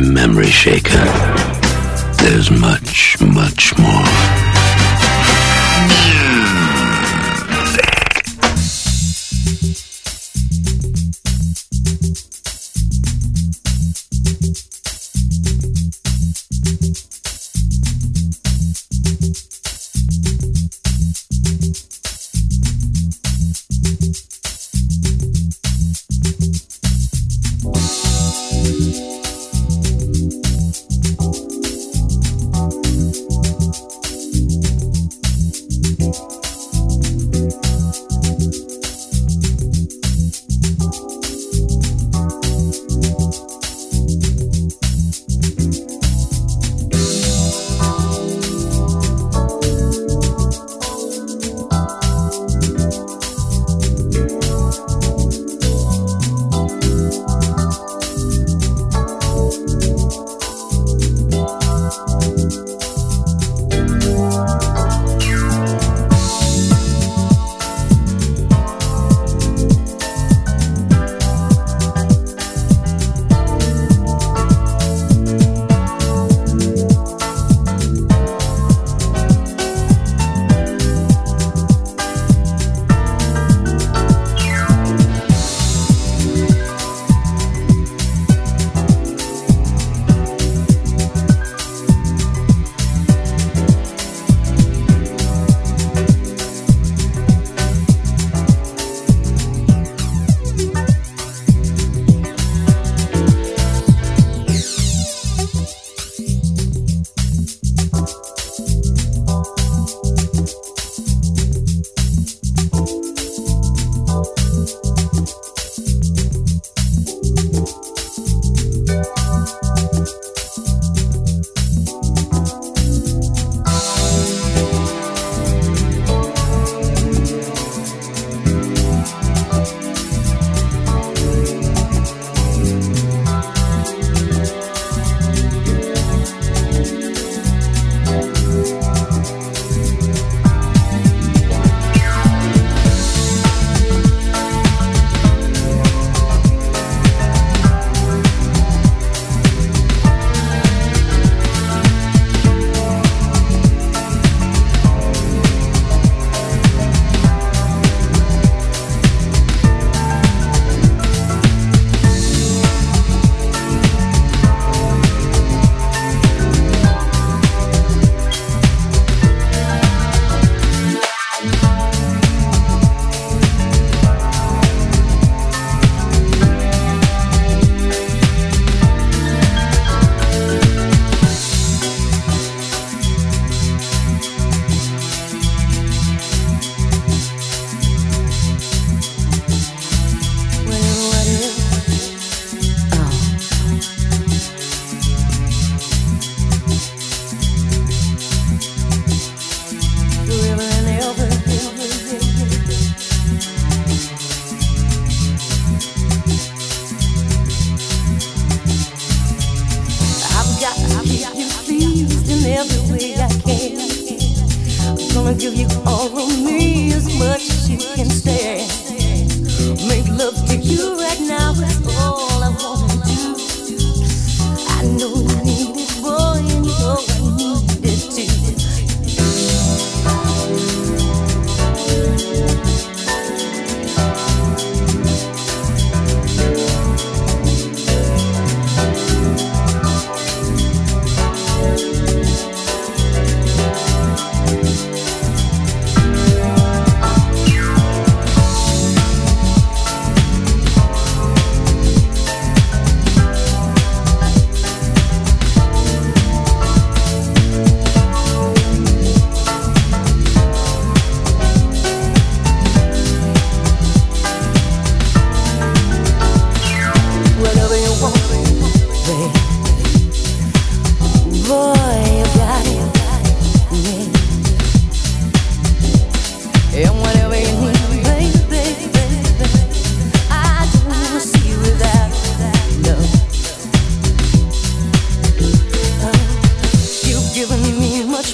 my memory shaker. There's much, much more.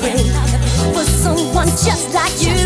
for someone just like you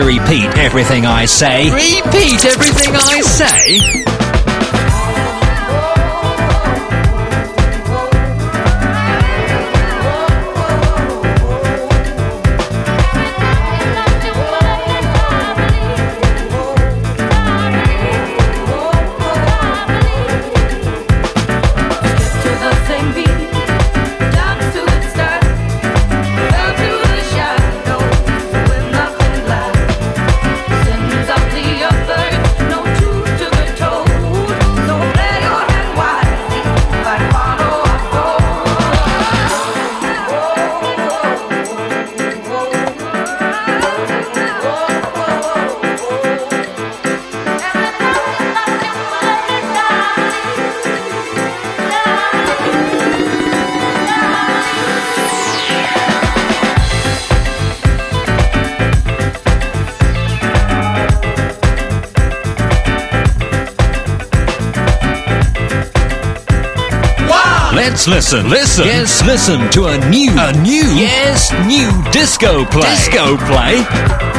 to repeat everything I say. Repeat everything I say? Let's listen, listen. Yes, listen to a new, a new, yes, new disco play. Disco play.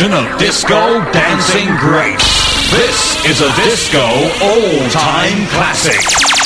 Collection of disco dancing greats, this is a disco all-time classic.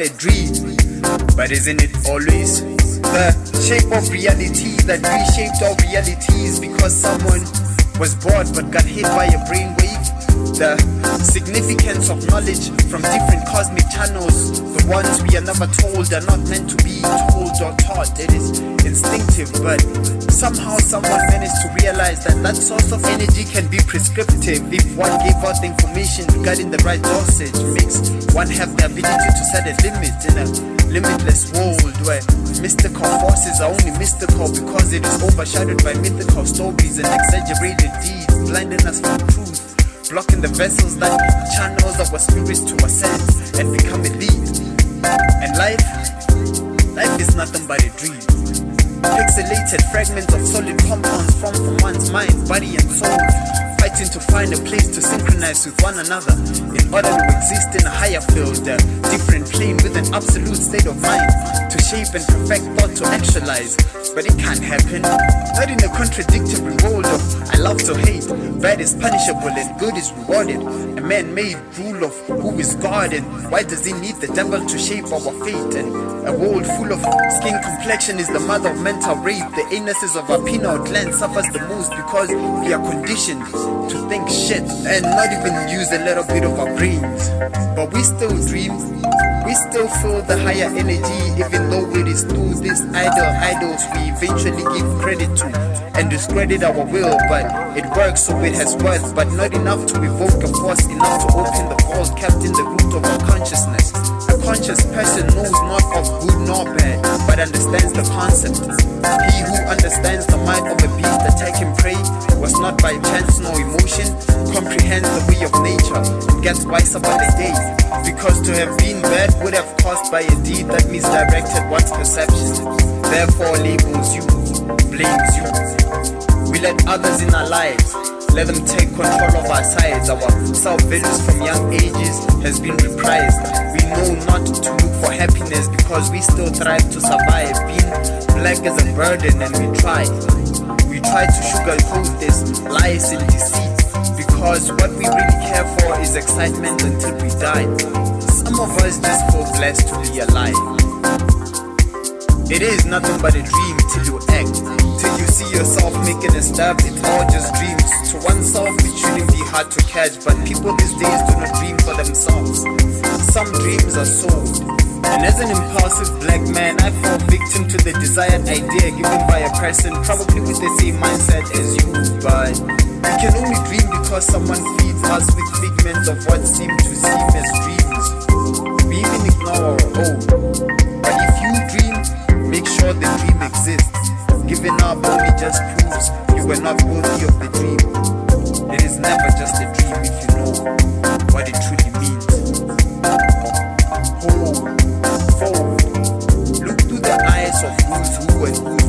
A dream, but isn't it always? The shape of reality that reshaped all realities because someone was bored but got hit by a brainwave. The significance of knowledge from different cosmic channels, the ones we are never told are not meant to be told or taught. It is instinctive, but somehow someone managed to realize that that source of energy can be prescriptive if one gave out information regarding the right dosage. Makes one have the ability to set a limit in a limitless world where mystical forces are only mystical because it is overshadowed by mythical stories and exaggerated deeds, blinding us from truth blocking the vessels that channels our spirits to ascend and become elite. And life, life is nothing but a dream. Pixelated fragments of solid compounds formed from one's mind, body, and soul, fighting to find a place to synchronize with one another in order to exist in a higher field, a different plane with an absolute state of mind to shape and perfect thought to actualize. But it can't happen, not in a contradictory world of I love to hate. Bad is punishable and good is rewarded. A man made rule of who is God and why does he need the devil to shape our fate? And a world full of skin complexion is the mother of mental rape. The anuses of our pineal gland suffers the most because we are conditioned to think shit and not even use a little bit of our brains. But we still dream. We still feel the higher energy, even though is through these idol idols we eventually give credit to and discredit our will. But it works, so it has worth, but not enough to evoke a force enough to open the vault kept in the root of our consciousness. Conscious person knows not of good nor bad, but understands the concept. He who understands the mind of a beast attacking prey was not by chance nor emotion, comprehends the way of nature and gets wiser by the day. Because to have been bad would have caused by a deed that misdirected one's perception. Therefore labels you, blames you. We let others in our lives. Let them take control of our sides. Our self-values from young ages has been reprised. We know not to look for happiness because we still thrive to survive. Being black is a burden and we try. We try to sugarcoat this lies and deceit because what we really care for is excitement until we die. Some of us just feel blessed to be alive. It is nothing but a dream till you act. See yourself making a step, it's all just dreams. To oneself, it shouldn't be hard to catch, but people these days do not dream for themselves. Some dreams are sold. And as an impulsive black man, I fall victim to the desired idea given by a person, probably with the same mindset as you. But we can only dream because someone feeds us with figments of what seem to seem as dreams. We even ignore our own. But if you dream, make sure the dream exists. Giving up only just proves you were not worthy of the dream. It is never just a dream if you know what it truly means. Hold, fold, look through the eyes of those who and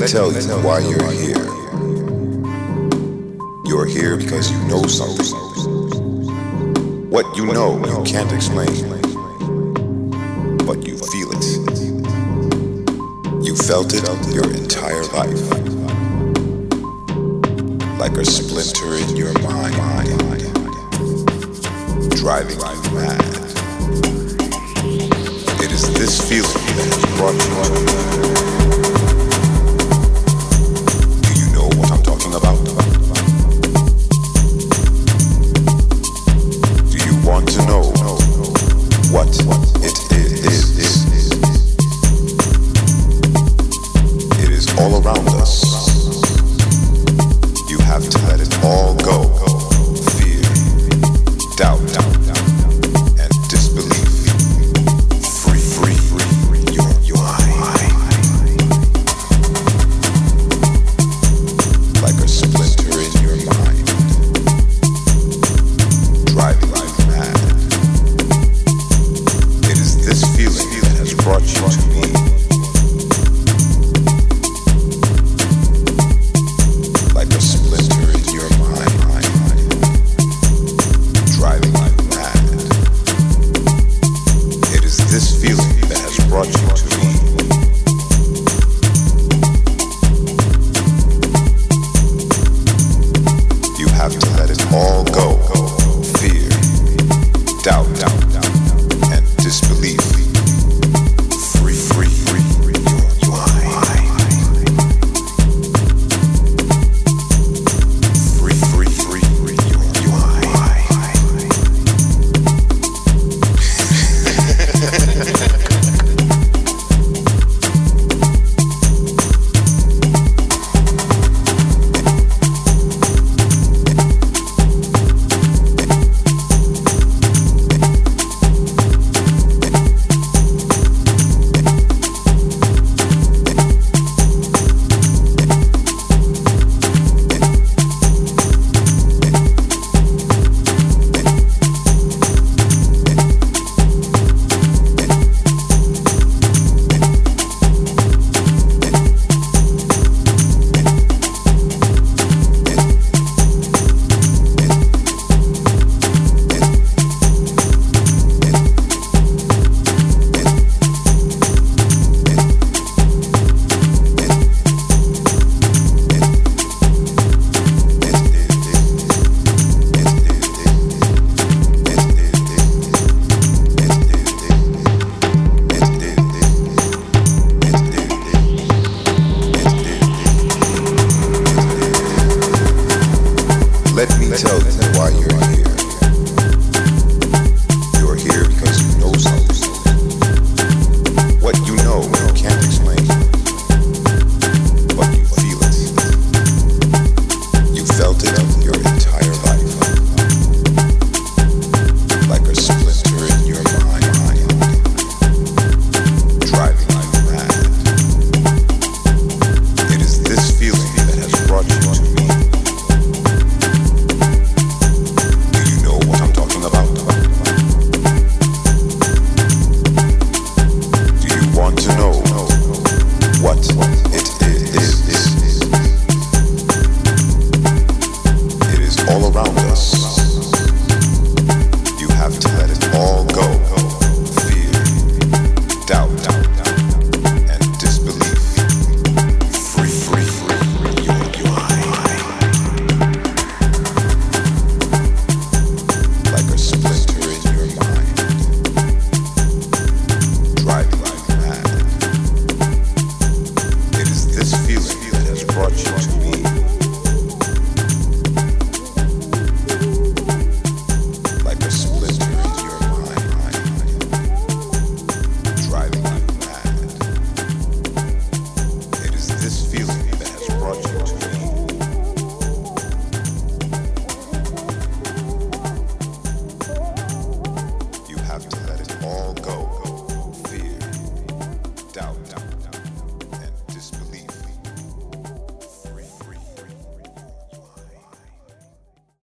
me tell you why you're here. You're here because you know something. What you know, you can't explain, but you feel it. You felt it your entire life, like a splinter in your mind, driving you mad. It is this feeling that has brought you up.